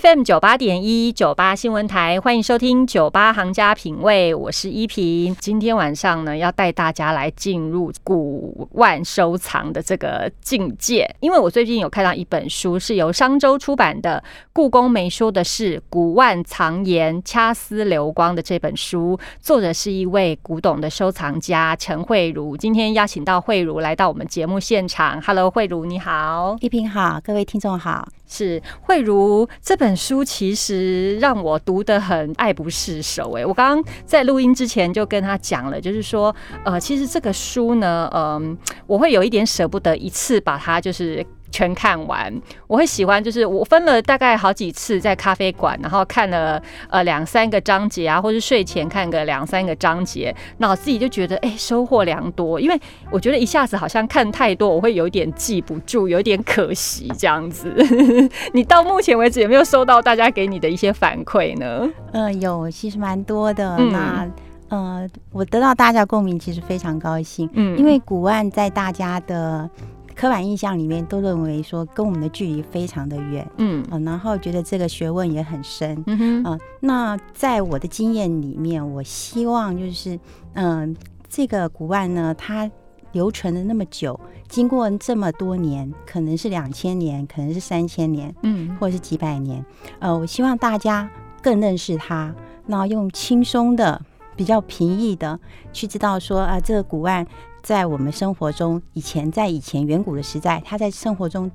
FM 九八点一九八新闻台，欢迎收听九八行家品味，我是依萍。今天晚上呢，要带大家来进入古玩收藏的这个境界，因为我最近有看到一本书，是由商周出版的《故宫没说的是古玩藏言掐丝流光》的这本书，作者是一位古董的收藏家陈慧茹。今天邀请到慧茹来到我们节目现场，Hello，慧茹你好，依萍好，各位听众好。是慧如这本书，其实让我读得很爱不释手。哎，我刚刚在录音之前就跟他讲了，就是说，呃，其实这个书呢，嗯，我会有一点舍不得一次把它就是。全看完，我会喜欢，就是我分了大概好几次在咖啡馆，然后看了呃两三个章节啊，或是睡前看个两三个章节，那我自己就觉得哎收获良多，因为我觉得一下子好像看太多，我会有点记不住，有点可惜这样子。你到目前为止有没有收到大家给你的一些反馈呢？嗯，有，其实蛮多的。那呃，我得到大家共鸣，其实非常高兴。嗯，因为古玩在大家的。刻板印象里面都认为说跟我们的距离非常的远，嗯啊，然后觉得这个学问也很深，嗯哼啊。那在我的经验里面，我希望就是嗯，这个古玩呢，它留存了那么久，经过这么多年，可能是两千年，可能是三千年，嗯，或者是几百年，呃，我希望大家更认识它，那用轻松的、比较平易的去知道说啊，这个古案。在我们生活中，以前在以前远古的时代，它在生活中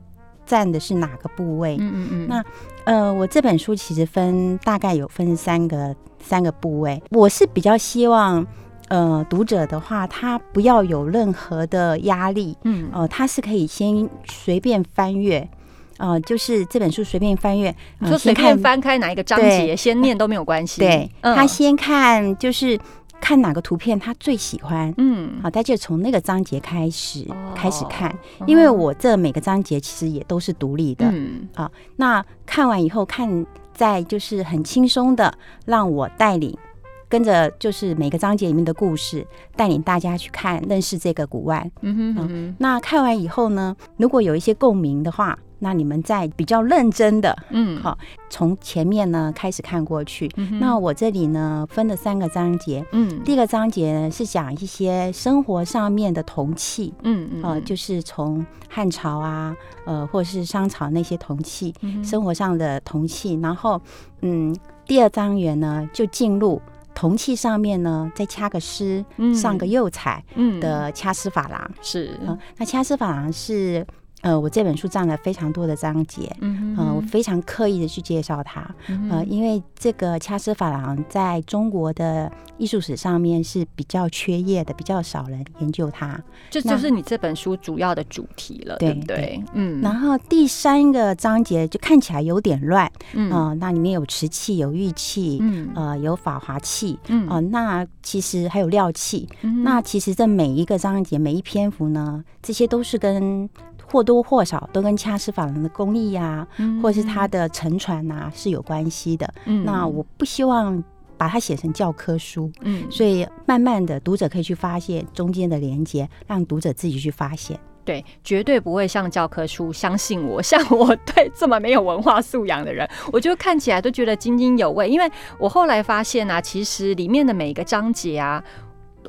占的是哪个部位？嗯嗯嗯。那呃，我这本书其实分大概有分三个三个部位。我是比较希望，呃，读者的话，他不要有任何的压力。嗯。呃，他是可以先随便翻阅，呃，就是这本书随便翻阅，就随便翻开哪一个章节，先念都没有关系。对，他先看就是。看哪个图片他最喜欢，嗯，好，他就从那个章节开始开始看，因为我这每个章节其实也都是独立的，嗯，啊，那看完以后看，在就是很轻松的让我带领，跟着就是每个章节里面的故事，带领大家去看认识这个古玩，嗯哼，那看完以后呢，如果有一些共鸣的话。那你们在比较认真的，嗯，好，从前面呢开始看过去。那我这里呢分了三个章节，嗯，第一个章节呢是讲一些生活上面的铜器，嗯嗯，呃，就是从汉朝啊，呃，或是商朝那些铜器，生活上的铜器。然后，嗯，第二章元呢就进入铜器上面呢再掐个丝，上个釉彩，嗯。的掐丝珐琅是，那掐丝珐琅是。呃，我这本书占了非常多的章节，嗯，我非常刻意的去介绍它，呃，因为这个掐丝珐琅在中国的艺术史上面是比较缺页的，比较少人研究它，这。就是你这本书主要的主题了，对不对？嗯，然后第三个章节就看起来有点乱，嗯，那里面有瓷器、有玉器，嗯，呃，有法华器，嗯，啊，那其实还有料器，那其实这每一个章节、每一篇幅呢，这些都是跟或多或少都跟掐丝珐琅的工艺呀，或者是它的沉船呐是有关系的。那我不希望把它写成教科书，嗯，所以慢慢的读者可以去发现中间的连接，让读者自己去发现。对，绝对不会像教科书。相信我，像我对这么没有文化素养的人，我就看起来都觉得津津有味。因为我后来发现啊，其实里面的每一个章节啊。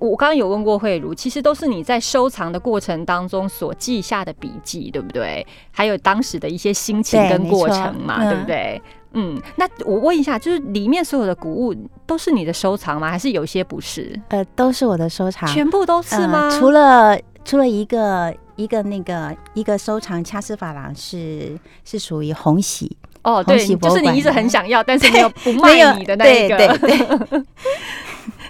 我刚刚有问过慧茹，其实都是你在收藏的过程当中所记下的笔记，对不对？还有当时的一些心情跟过程嘛，对不对？嗯，那我问一下，就是里面所有的古物都是你的收藏吗？还是有些不是？呃，都是我的收藏，全部都是吗？除了除了一个一个那个一个收藏掐丝珐琅是是属于红喜哦，对，就是你一直很 想要，但是没有不卖你的那一个。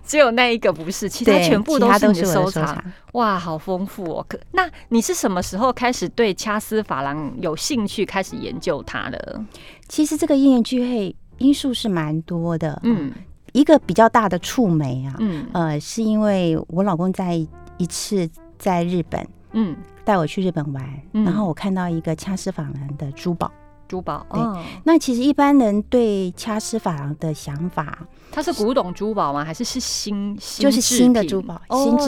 只有那一个不是，其他全部都是你的收藏。哇，好丰富哦！可那你是什么时候开始对掐丝珐琅有兴趣，开始研究它的？其实这个因缘聚会因素是蛮多的。嗯，一个比较大的触媒啊，嗯，呃，是因为我老公在一次在日本，嗯，带我去日本玩，然后我看到一个掐丝珐琅的珠宝。珠宝，对，那其实一般人对掐丝珐琅的想法，它是古董珠宝吗？还是是新，就是新的珠宝，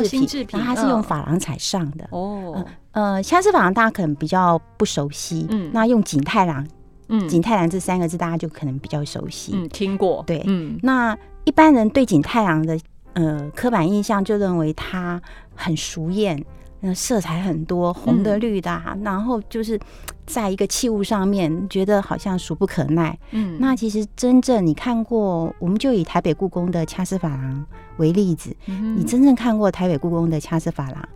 新制品，然后它是用珐琅彩上的。哦，呃，掐丝珐琅大家可能比较不熟悉，嗯，那用景泰蓝嗯，景泰蓝这三个字大家就可能比较熟悉，嗯，听过，对，嗯，那一般人对景泰蓝的呃刻板印象就认为它很熟艳。那色彩很多，红的、绿的，然后就是在一个器物上面，觉得好像俗不可耐。嗯，那其实真正你看过，我们就以台北故宫的掐丝珐琅为例子，你真正看过台北故宫的掐丝珐琅，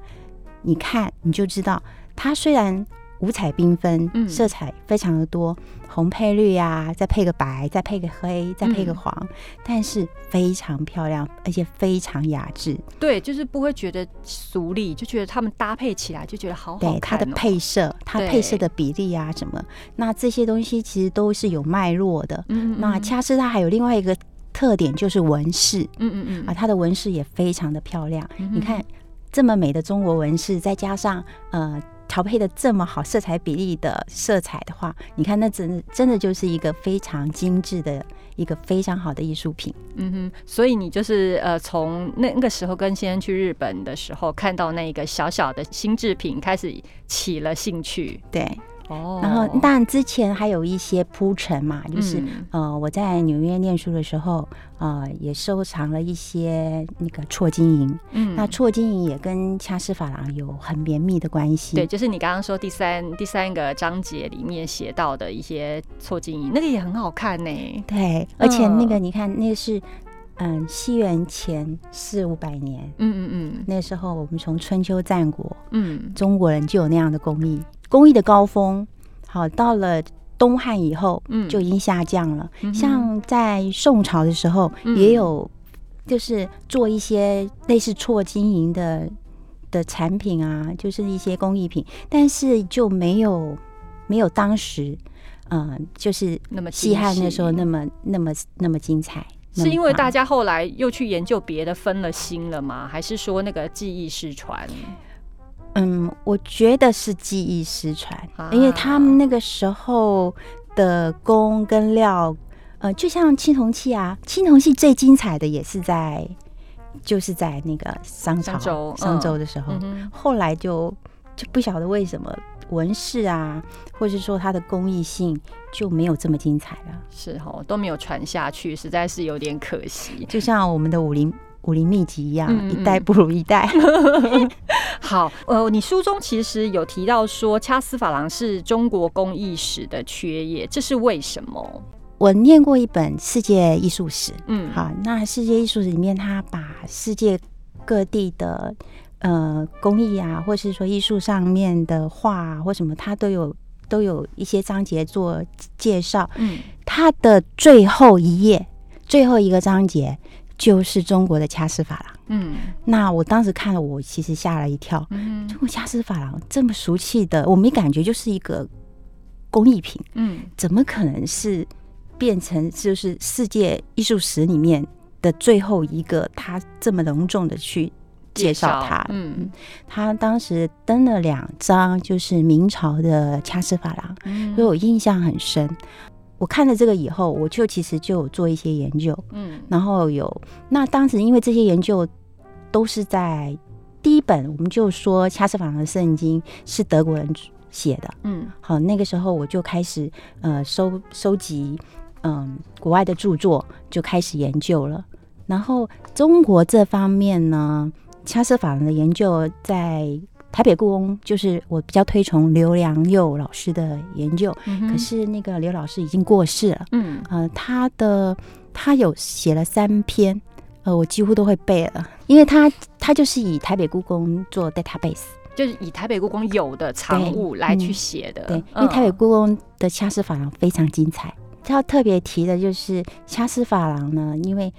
你看你就知道，它虽然。五彩缤纷，色彩非常的多，红配绿呀，再配个白，再配个黑，再配个黄，但是非常漂亮，而且非常雅致。对，就是不会觉得俗丽，就觉得他们搭配起来就觉得好好看。对，它的配色，它配色的比例啊，什么，那这些东西其实都是有脉络的。嗯那掐丝它还有另外一个特点就是纹饰。嗯嗯嗯。啊，它的纹饰也非常的漂亮。你看这么美的中国纹饰，再加上呃。调配的这么好，色彩比例的色彩的话，你看那真真的就是一个非常精致的一个非常好的艺术品。嗯哼，所以你就是呃，从那那个时候跟先生去日本的时候，看到那个小小的新制品，开始起了兴趣。对。哦，然后当然之前还有一些铺陈嘛，就是呃我在纽约念书的时候，呃也收藏了一些那个错金银，嗯，那错金银也跟掐丝珐琅有很绵密的关系。对，就是你刚刚说第三第三个章节里面写到的一些错金银，那个也很好看呢。对，而且那个你看，那个是嗯西元前四五百年，嗯嗯嗯，那时候我们从春秋战国，嗯，中国人就有那样的工艺。工艺的高峰，好到了东汉以后，嗯，就已经下降了。像在宋朝的时候，也有就是做一些类似错金银的的产品啊，就是一些工艺品，但是就没有没有当时，嗯，就是那么西汉那时候那么那么那么精彩。是因为大家后来又去研究别的，分了心了吗？还是说那个技艺失传？嗯，我觉得是技艺失传，因为他们那个时候的工跟料，呃，就像青铜器啊，青铜器最精彩的也是在，就是在那个商朝、商周的时候，后来就就不晓得为什么纹饰啊，或是说它的工艺性就没有这么精彩了，是哦，都没有传下去，实在是有点可惜。就像我们的武林。武林秘籍一样，一代不如一代。好，呃，你书中其实有提到说，掐丝珐琅是中国工艺史的缺页，这是为什么？我念过一本世界艺术史，嗯，好，那世界艺术史里面，他把世界各地的呃工艺啊，或是说艺术上面的画或什么，它都有都有一些章节做介绍。嗯，它的最后一页，最后一个章节。就是中国的掐丝珐琅，嗯，那我当时看了，我其实吓了一跳。嗯，中国掐丝珐琅这么俗气的，我没感觉就是一个工艺品，嗯，怎么可能是变成就是世界艺术史里面的最后一个？他这么隆重的去介绍它，嗯，他当时登了两张，就是明朝的掐丝珐琅，所以我印象很深。我看了这个以后，我就其实就有做一些研究，嗯，然后有那当时因为这些研究都是在第一本，我们就说掐丝珐琅的圣经是德国人写的，嗯，好，那个时候我就开始呃收收集嗯国外的著作，就开始研究了。然后中国这方面呢，掐丝珐琅的研究在。台北故宫就是我比较推崇刘良佑老师的研究，可是那个刘老师已经过世了。嗯，呃，他的他有写了三篇，呃，我几乎都会背了，因为他他就是以台北故宫做 database，就是以台北故宫有的藏物来去写的。对，因为台北故宫的掐丝珐琅非常精彩。他要特别提的就是掐丝珐琅呢，因为。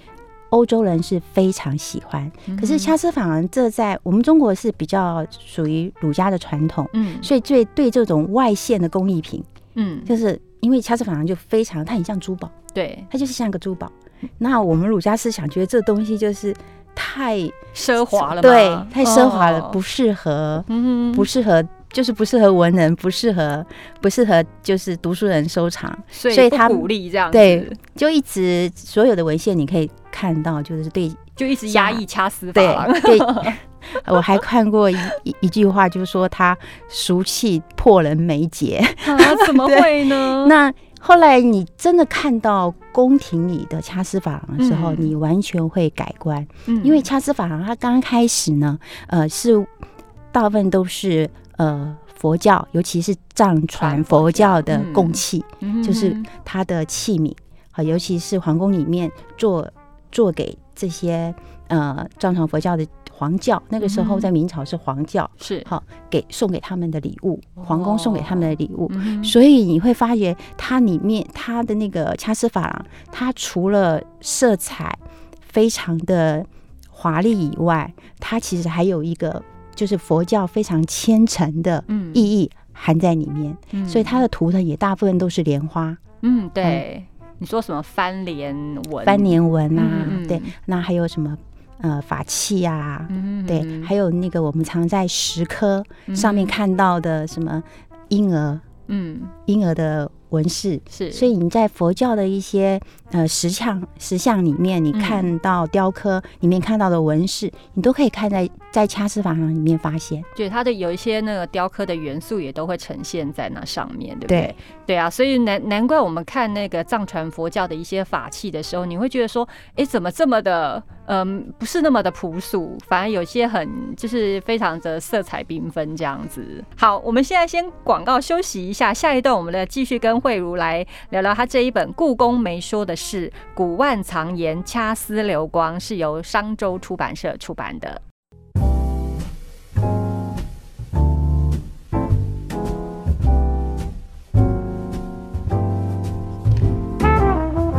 欧洲人是非常喜欢，可是掐丝珐琅这在我们中国是比较属于儒家的传统，嗯，所以最对这种外线的工艺品，嗯，就是因为掐丝珐琅就非常，它很像珠宝，对，它就是像个珠宝。那我们儒家思想觉得这东西就是太奢华了，对，太奢华了，不适合，嗯，不适合。就是不适合文人，不适合不适合就是读书人收藏，所以他鼓励这样对，就一直所有的文献你可以看到，就是对，就一直压抑掐丝对对，我还看过一一句话，就是说他俗气破人眉睫啊？怎么会呢？那后来你真的看到宫廷里的掐丝珐琅的时候，你完全会改观。嗯，因为掐丝珐琅它刚开始呢，呃，是大部分都是呃佛教，尤其是藏传佛教的供器，就是它的器皿，好，尤其是皇宫里面做做给这些呃藏传佛教的。皇教那个时候在明朝是皇教，是。好给送给他们的礼物，皇宫送给他们的礼物，所以你会发觉它里面它的那个掐丝珐琅，它除了色彩非常的华丽以外，它其实还有一个就是佛教非常虔诚的意义含在里面，所以它的图腾也大部分都是莲花。嗯，对，你说什么翻莲纹？翻莲纹啊，对，那还有什么？呃，法器呀，对，还有那个我们常在石刻上面看到的什么婴儿，嗯，婴儿的。纹饰是，所以你在佛教的一些呃石像石像里面，你看到雕刻里面看到的纹饰，你都可以看在在掐丝珐琅里面发现。对，它的有一些那个雕刻的元素也都会呈现在那上面，对不对？对啊，所以难难怪我们看那个藏传佛教的一些法器的时候，你会觉得说，哎，怎么这么的，嗯，不是那么的朴素，反而有些很就是非常的色彩缤纷这样子。好，我们现在先广告休息一下，下一段我们来继续跟。慧如来聊聊他这一本《故宫没说的事》，古万藏言，掐丝流光，是由商周出版社出版的。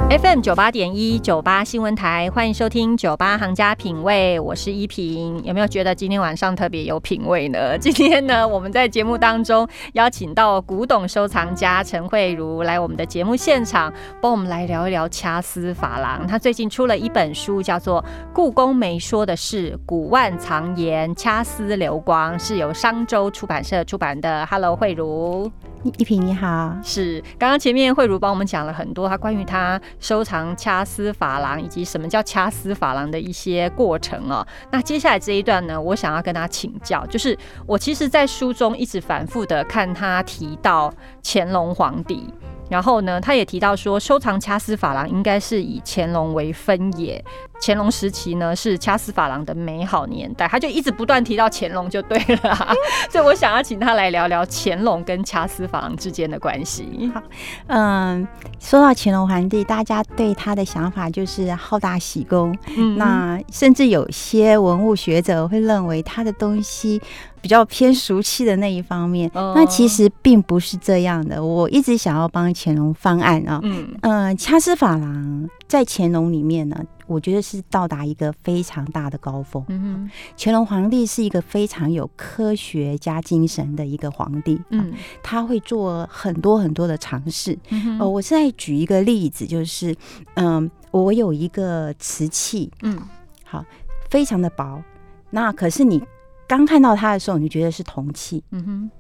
FM 九八点一九八新闻台，欢迎收听九八行家品味，我是依萍。有没有觉得今天晚上特别有品味呢？今天呢，我们在节目当中邀请到古董收藏家陈慧茹来我们的节目现场，帮我们来聊一聊掐丝珐琅。他最近出了一本书，叫做《故宫没说的事：古万藏言，掐丝流光》，是由商周出版社出版的。Hello，慧茹。一平你好，是刚刚前面慧茹帮我们讲了很多，他关于他收藏掐丝珐琅以及什么叫掐丝珐琅的一些过程哦。那接下来这一段呢，我想要跟他请教，就是我其实，在书中一直反复的看他提到乾隆皇帝。然后呢，他也提到说，收藏掐丝珐琅应该是以乾隆为分野。乾隆时期呢，是掐丝珐琅的美好年代。他就一直不断提到乾隆就对了，所以我想要请他来聊聊乾隆跟掐丝珐琅之间的关系。好，嗯，说到乾隆皇帝，大家对他的想法就是好大喜功。嗯，那甚至有些文物学者会认为他的东西。比较偏俗气的那一方面，那其实并不是这样的。我一直想要帮乾隆翻案啊，嗯嗯，掐丝珐琅在乾隆里面呢，我觉得是到达一个非常大的高峰。嗯乾隆皇帝是一个非常有科学家精神的一个皇帝，嗯，他会做很多很多的尝试。呃，我现在举一个例子，就是嗯，我有一个瓷器，嗯，好，非常的薄，那可是你。刚看到它的时候，你就觉得是铜器，嗯哼，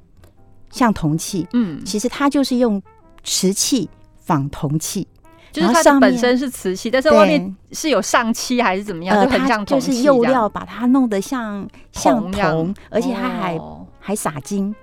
像铜器，嗯，其实它就是用瓷器仿铜器，就是它本身是瓷器，但是外面是有上漆还是怎么样，就很像铜器，就是釉料把它弄得像像铜，而且它还还撒金，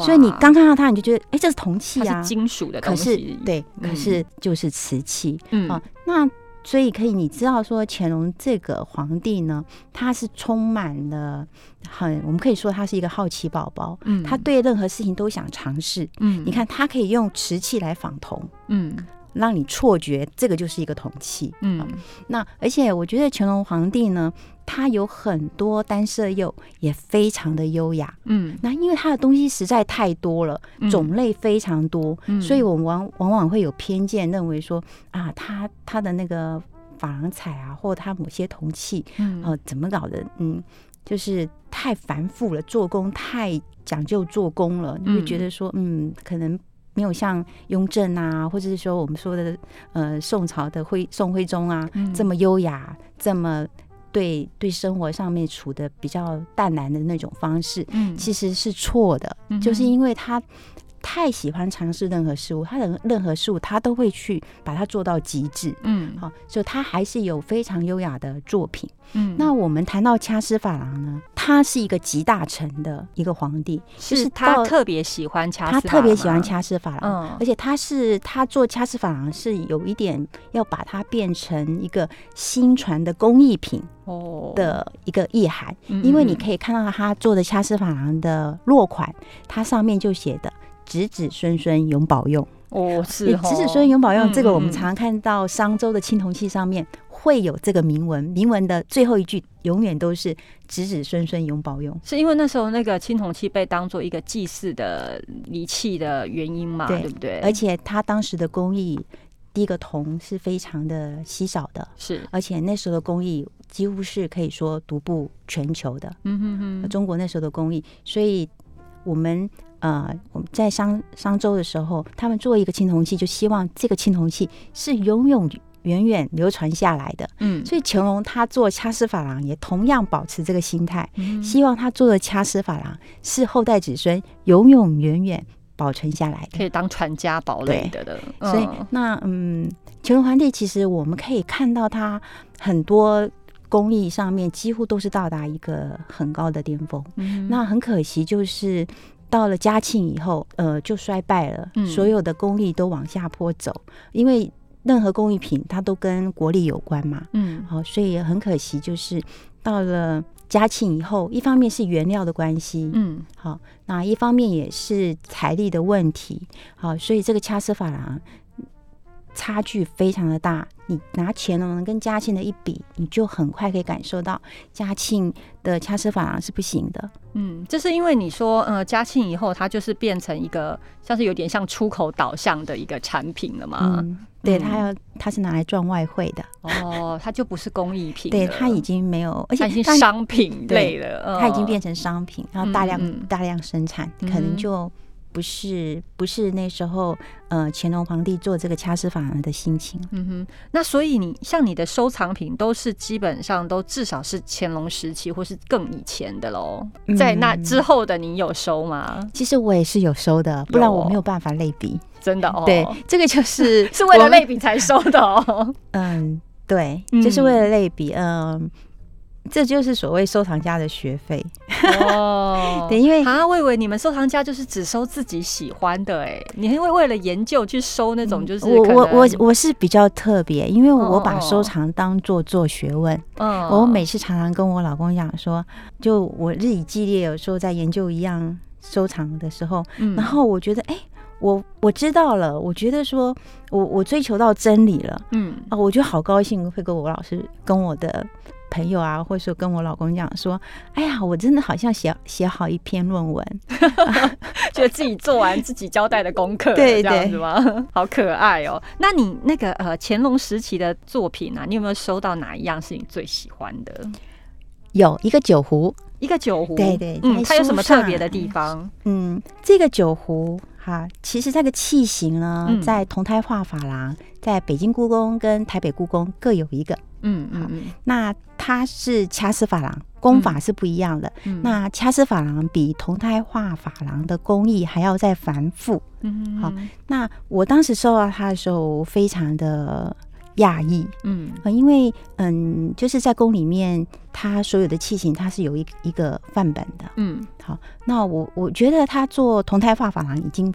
所以你刚看到它，你就觉得，哎，这是铜器啊，金属的，可是对，可是就是瓷器，嗯，那。所以可以，你知道说乾隆这个皇帝呢，他是充满了很，我们可以说他是一个好奇宝宝，嗯，他对任何事情都想尝试，嗯，你看他可以用瓷器来仿铜，嗯。让你错觉这个就是一个铜器，嗯，那而且我觉得乾隆皇帝呢，他有很多单色釉也非常的优雅，嗯，那因为他的东西实在太多了，种类非常多，所以我们往往往会有偏见，认为说啊，他他的那个珐琅彩啊，或他某些铜器，嗯，哦，怎么搞的，嗯，就是太繁复了，做工太讲究做工了，你会觉得说，嗯，可能。没有像雍正啊，或者是说我们说的呃宋朝的徽宋徽宗啊这么优雅，这么对对生活上面处的比较淡然的那种方式，嗯，其实是错的，就是因为他太喜欢尝试任何事物，他的任何事物他都会去把它做到极致。嗯，好，所以他还是有非常优雅的作品。嗯，那我们谈到掐丝珐琅呢，他是一个集大成的一个皇帝，就是他特别喜欢掐，他特别喜欢掐丝珐琅，嗯，而且他是他做掐丝珐琅是有一点要把它变成一个新传的工艺品哦的一个意涵，因为你可以看到他做的掐丝珐琅的落款，它上面就写的。子子孙孙永保用哦，是子子孙孙永保用。这个我们常常看到商周的青铜器上面会有这个铭文，铭文的最后一句永远都是子子孙孙永保用。是因为那时候那个青铜器被当做一个祭祀的礼器的原因嘛？对不对？而且它当时的工艺，第一个铜是非常的稀少的，是而且那时候的工艺几乎是可以说独步全球的。嗯哼哼，中国那时候的工艺，所以我们。呃，我们在商商周的时候，他们做一个青铜器，就希望这个青铜器是永永远远流传下来的。嗯，所以乾隆他做掐丝珐琅也同样保持这个心态，希望他做的掐丝珐琅是后代子孙永永远远保存下来的，可以当传家宝类的的。所以那嗯，乾隆皇帝其实我们可以看到他很多工艺上面几乎都是到达一个很高的巅峰。嗯，那很可惜就是。到了嘉庆以后，呃，就衰败了，所有的工艺都往下坡走，因为任何工艺品它都跟国力有关嘛，嗯，好，所以很可惜，就是到了嘉庆以后，一方面是原料的关系，嗯，好，那一方面也是财力的问题，好，所以这个掐丝珐琅。差距非常的大，你拿乾隆跟嘉庆的一比，你就很快可以感受到嘉庆的掐丝珐琅是不行的。嗯，这是因为你说，呃，嘉庆以后它就是变成一个像是有点像出口导向的一个产品了嘛？嗯，对，它要它是拿来赚外汇的。哦，它就不是工艺品，对，它已经没有，而且已经商品类了，它已经变成商品，然后大量大量生产，可能就。不是不是那时候，呃，乾隆皇帝做这个掐丝珐琅的心情。嗯哼，那所以你像你的收藏品都是基本上都至少是乾隆时期或是更以前的喽。在那之后的你有收吗？其实我也是有收的，不然我没有办法类比。真的哦，对，这个就是 是为了类比才收的哦。嗯，对，就是为了类比。嗯。这就是所谓收藏家的学费哦。对，因为啊，我以为你们收藏家就是只收自己喜欢的哎，你会为了研究去收那种就是我我我我是比较特别，因为我把收藏当做做学问。嗯，我每次常常跟我老公讲说，就我日以继夜有时候在研究一样收藏的时候，然后我觉得哎，我我知道了，我觉得说我我追求到真理了，嗯啊，我就好高兴会跟我老师跟我的。朋友啊，或者说跟我老公讲说：“哎呀，我真的好像写写好一篇论文，觉得自己做完自己交代的功课，对这样子吗？好可爱哦！那你那个呃乾隆时期的作品啊，你有没有收到哪一样是你最喜欢的？有一个酒壶，一个酒壶，对对，嗯，它有什么特别的地方？嗯，这个酒壶哈，其实它的器型呢，在同胎画珐琅，在北京故宫跟台北故宫各有一个。嗯嗯嗯，那它是掐丝珐琅，工法是不一样的。那掐丝珐琅比铜胎画珐琅的工艺还要再繁复。嗯，好，那我当时收到它的时候，非常的讶异。嗯，因为嗯，就是在宫里面，它所有的器型它是有一一个范本的。嗯，好，那我我觉得他做铜胎画珐琅已经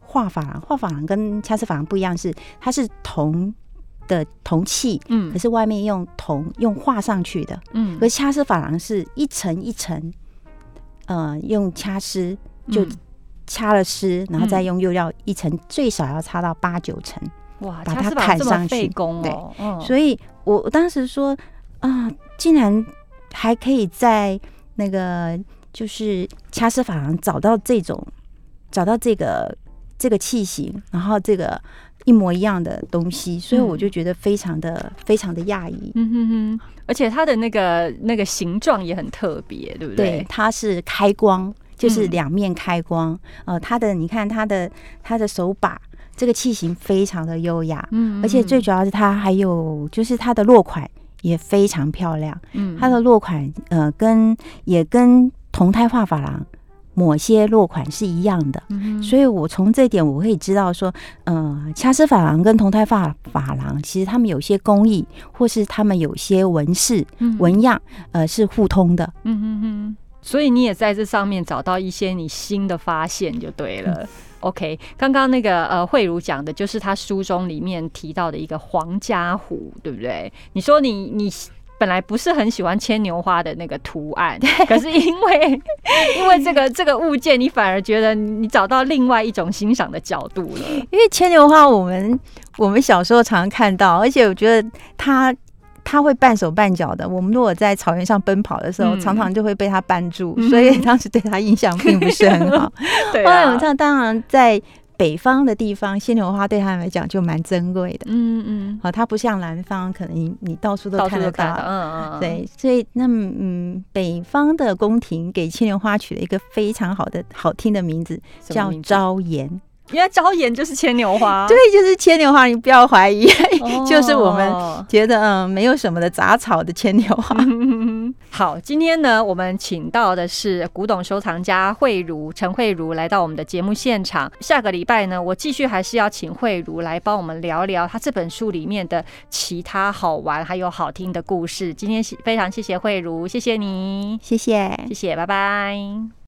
画珐琅，画珐琅跟掐丝珐琅不一样，是它是铜。的铜器，嗯，可是外面用铜用画上去的，嗯，而掐丝珐琅是一层一层，呃，用掐丝就掐了丝，然后再用釉料一层，最少要擦到八九层，哇，把它砍上去，对，所以我我当时说啊，竟然还可以在那个就是掐丝珐琅找到这种找到这个这个器型，然后这个。一模一样的东西，所以我就觉得非常的非常的讶异。嗯哼哼，而且它的那个那个形状也很特别，对不对？对，它是开光，就是两面开光。呃，它的你看它的它的手把，这个器型非常的优雅。嗯，而且最主要是它还有就是它的落款也非常漂亮。嗯，它的落款呃跟也跟同胎画珐琅某些落款是一样的，所以我从这点我可以知道说，呃，掐丝珐琅跟铜胎发珐琅，其实他们有些工艺，或是他们有些纹饰、纹样，呃，是互通的。嗯嗯嗯。所以你也在这上面找到一些你新的发现就对了。OK，刚刚那个呃慧茹讲的就是他书中里面提到的一个皇家虎，对不对？你说你你。本来不是很喜欢牵牛花的那个图案，可是因为 因为这个这个物件，你反而觉得你找到另外一种欣赏的角度了。因为牵牛花，我们我们小时候常常看到，而且我觉得它它会半手半脚的。我们如果在草原上奔跑的时候，常常就会被它绊住，所以当时对它印象并不是很好。对啊，我们当然在。北方的地方，牵牛花对他们来讲就蛮珍贵的。嗯嗯，好，它不像南方，可能你你到处都看得到。嗯嗯，对，所以那么嗯，北方的宫廷给牵牛花取了一个非常好的、好听的名字，叫朝颜。原来招眼就是牵牛花，对，就是牵牛花，你不要怀疑，就是我们觉得嗯没有什么的杂草的牵牛花。好，今天呢，我们请到的是古董收藏家慧茹陈慧茹来到我们的节目现场。下个礼拜呢，我继续还是要请慧茹来帮我们聊聊她这本书里面的其他好玩还有好听的故事。今天非常谢谢慧茹，谢谢你，谢谢，谢谢，拜拜。